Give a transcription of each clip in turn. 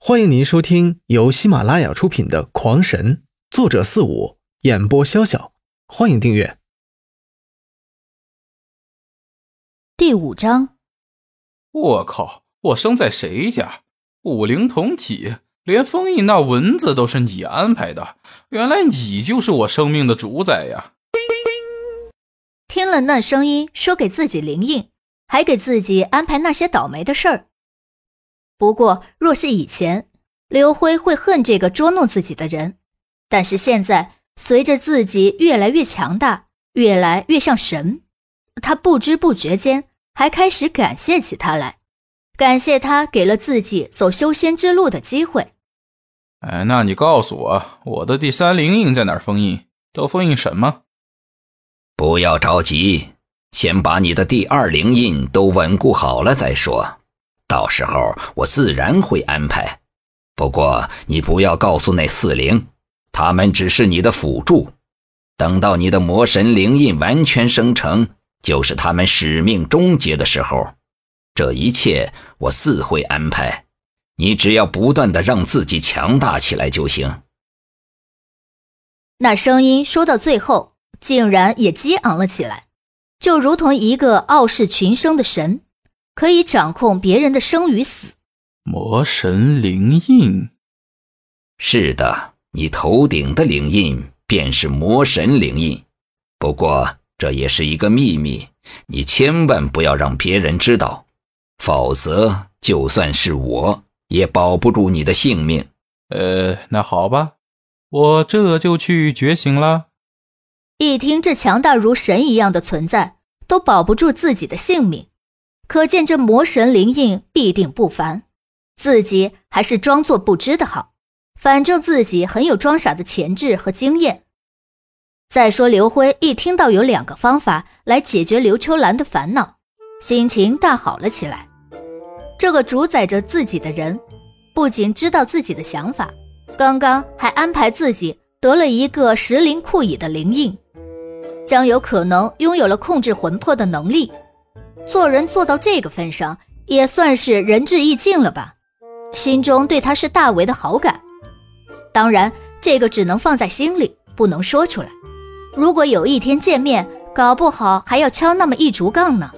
欢迎您收听由喜马拉雅出品的《狂神》，作者四五，演播潇潇。欢迎订阅。第五章，我靠！我生在谁家？五灵同体，连封印那蚊子都是你安排的。原来你就是我生命的主宰呀！听了那声音，说给自己灵印，还给自己安排那些倒霉的事儿。不过，若是以前，刘辉会恨这个捉弄自己的人；但是现在，随着自己越来越强大，越来越像神，他不知不觉间还开始感谢起他来，感谢他给了自己走修仙之路的机会。哎，那你告诉我，我的第三灵印在哪儿封印？都封印什么？不要着急，先把你的第二灵印都稳固好了再说。到时候我自然会安排，不过你不要告诉那四灵，他们只是你的辅助。等到你的魔神灵印完全生成，就是他们使命终结的时候。这一切我自会安排，你只要不断的让自己强大起来就行。那声音说到最后，竟然也激昂了起来，就如同一个傲视群生的神。可以掌控别人的生与死，魔神灵印。是的，你头顶的灵印便是魔神灵印。不过这也是一个秘密，你千万不要让别人知道，否则就算是我也保不住你的性命。呃，那好吧，我这就去觉醒了。一听这强大如神一样的存在都保不住自己的性命。可见这魔神灵印必定不凡，自己还是装作不知的好。反正自己很有装傻的潜质和经验。再说刘辉一听到有两个方法来解决刘秋兰的烦恼，心情大好了起来。这个主宰着自己的人，不仅知道自己的想法，刚刚还安排自己得了一个石灵库乙的灵印，将有可能拥有了控制魂魄的能力。做人做到这个份上，也算是仁至义尽了吧。心中对他是大为的好感，当然这个只能放在心里，不能说出来。如果有一天见面，搞不好还要敲那么一竹杠呢。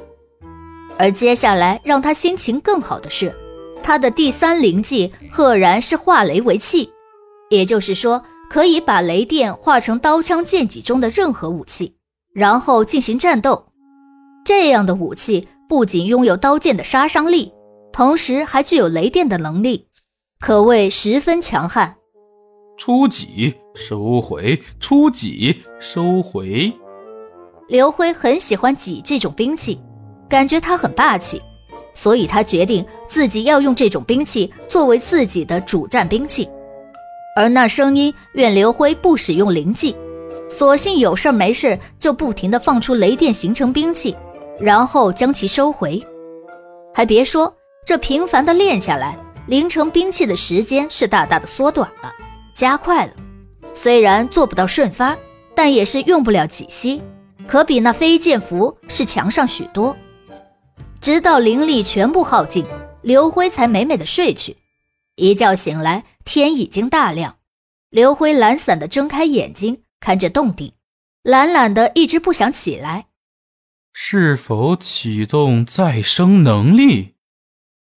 而接下来让他心情更好的是，他的第三灵技赫然是化雷为器，也就是说可以把雷电化成刀枪剑戟中的任何武器，然后进行战斗。这样的武器不仅拥有刀剑的杀伤力，同时还具有雷电的能力，可谓十分强悍。出戟收回，出戟收回。刘辉很喜欢戟这种兵器，感觉它很霸气，所以他决定自己要用这种兵器作为自己的主战兵器。而那声音愿刘辉不使用灵技，索性有事没事就不停地放出雷电形成兵器。然后将其收回，还别说，这频繁的练下来，凝成兵器的时间是大大的缩短了，加快了。虽然做不到瞬发，但也是用不了几息，可比那飞剑符是强上许多。直到灵力全部耗尽，刘辉才美美的睡去。一觉醒来，天已经大亮。刘辉懒散的睁开眼睛，看着洞顶，懒懒的一直不想起来。是否启动再生能力？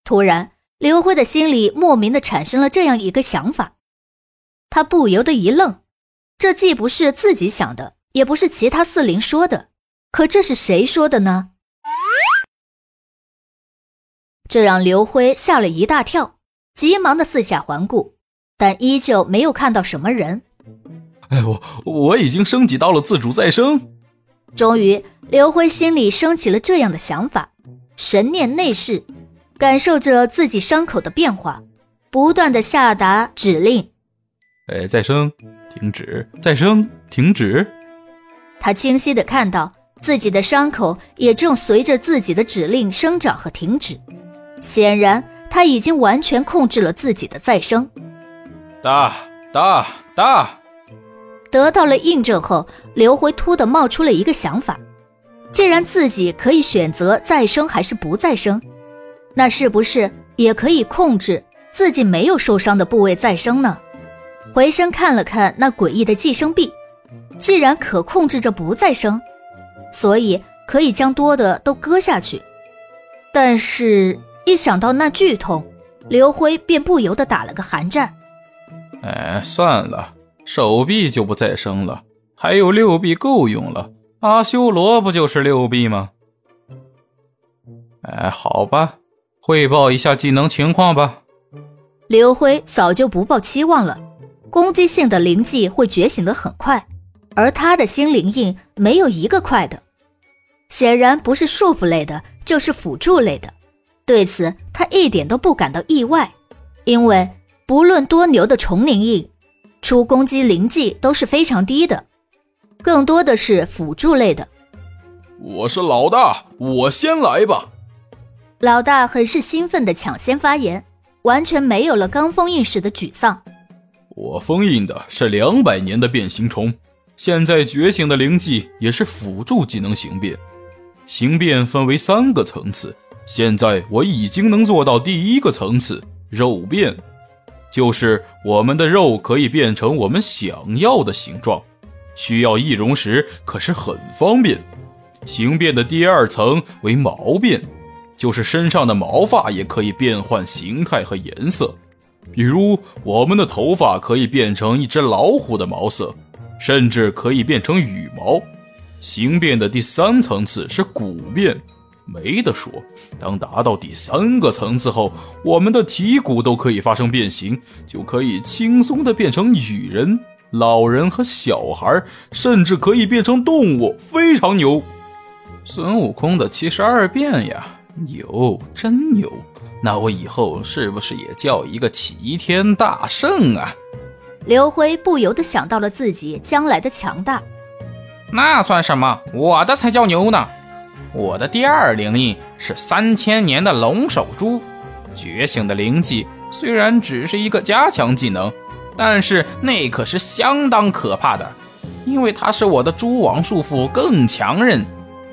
突然，刘辉的心里莫名的产生了这样一个想法，他不由得一愣。这既不是自己想的，也不是其他四灵说的，可这是谁说的呢？这让刘辉吓了一大跳，急忙的四下环顾，但依旧没有看到什么人。哎，我我已经升级到了自主再生。终于，刘辉心里升起了这样的想法：神念内视，感受着自己伤口的变化，不断的下达指令。哎，再生，停止，再生，停止。他清晰的看到自己的伤口也正随着自己的指令生长和停止。显然，他已经完全控制了自己的再生。大大大。得到了印证后，刘辉突的冒出了一个想法：既然自己可以选择再生还是不再生，那是不是也可以控制自己没有受伤的部位再生呢？回身看了看那诡异的寄生壁，既然可控制着不再生，所以可以将多的都割下去。但是，一想到那剧痛，刘辉便不由得打了个寒战。哎，算了，手臂就不再生了，还有六臂够用了。阿修罗不就是六臂吗？哎，好吧，汇报一下技能情况吧。刘辉早就不抱期望了。攻击性的灵技会觉醒的很快，而他的新灵印没有一个快的，显然不是束缚类的，就是辅助类的。对此，他一点都不感到意外，因为不论多牛的重灵印，出攻击灵技都是非常低的，更多的是辅助类的。我是老大，我先来吧。老大很是兴奋的抢先发言，完全没有了刚封印时的沮丧。我封印的是两百年的变形虫，现在觉醒的灵技也是辅助技能形变。形变分为三个层次，现在我已经能做到第一个层次肉变，就是我们的肉可以变成我们想要的形状，需要易容时可是很方便。形变的第二层为毛变，就是身上的毛发也可以变换形态和颜色。比如，我们的头发可以变成一只老虎的毛色，甚至可以变成羽毛。形变的第三层次是骨变，没得说。当达到第三个层次后，我们的体骨都可以发生变形，就可以轻松的变成女人、老人和小孩，甚至可以变成动物，非常牛。孙悟空的七十二变呀，牛，真牛！那我以后是不是也叫一个齐天大圣啊？刘辉不由得想到了自己将来的强大。那算什么？我的才叫牛呢！我的第二灵印是三千年的龙首珠，觉醒的灵技虽然只是一个加强技能，但是那可是相当可怕的，因为它使我的蛛网束缚更强韧，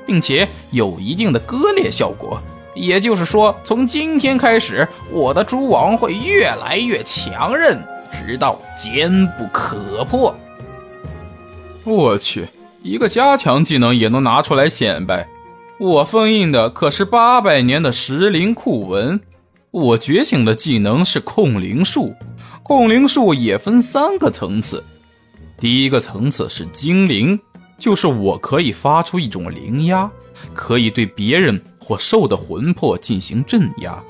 并且有一定的割裂效果。也就是说，从今天开始，我的蛛网会越来越强韧，直到坚不可破。我去，一个加强技能也能拿出来显摆。我封印的可是八百年的石灵库文，我觉醒的技能是控灵术。控灵术也分三个层次，第一个层次是精灵，就是我可以发出一种灵压，可以对别人。或兽的魂魄进行镇压，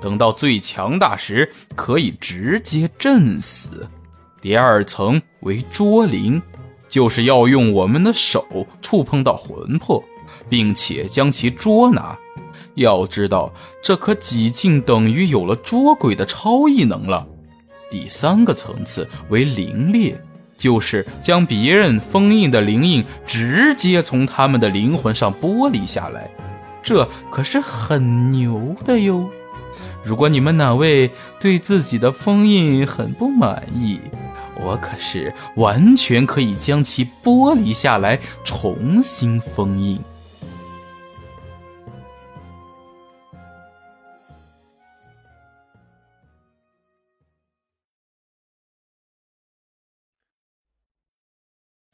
等到最强大时，可以直接震死。第二层为捉灵，就是要用我们的手触碰到魂魄，并且将其捉拿。要知道，这可几近等于有了捉鬼的超异能了。第三个层次为灵裂，就是将别人封印的灵印直接从他们的灵魂上剥离下来。这可是很牛的哟！如果你们哪位对自己的封印很不满意，我可是完全可以将其剥离下来，重新封印。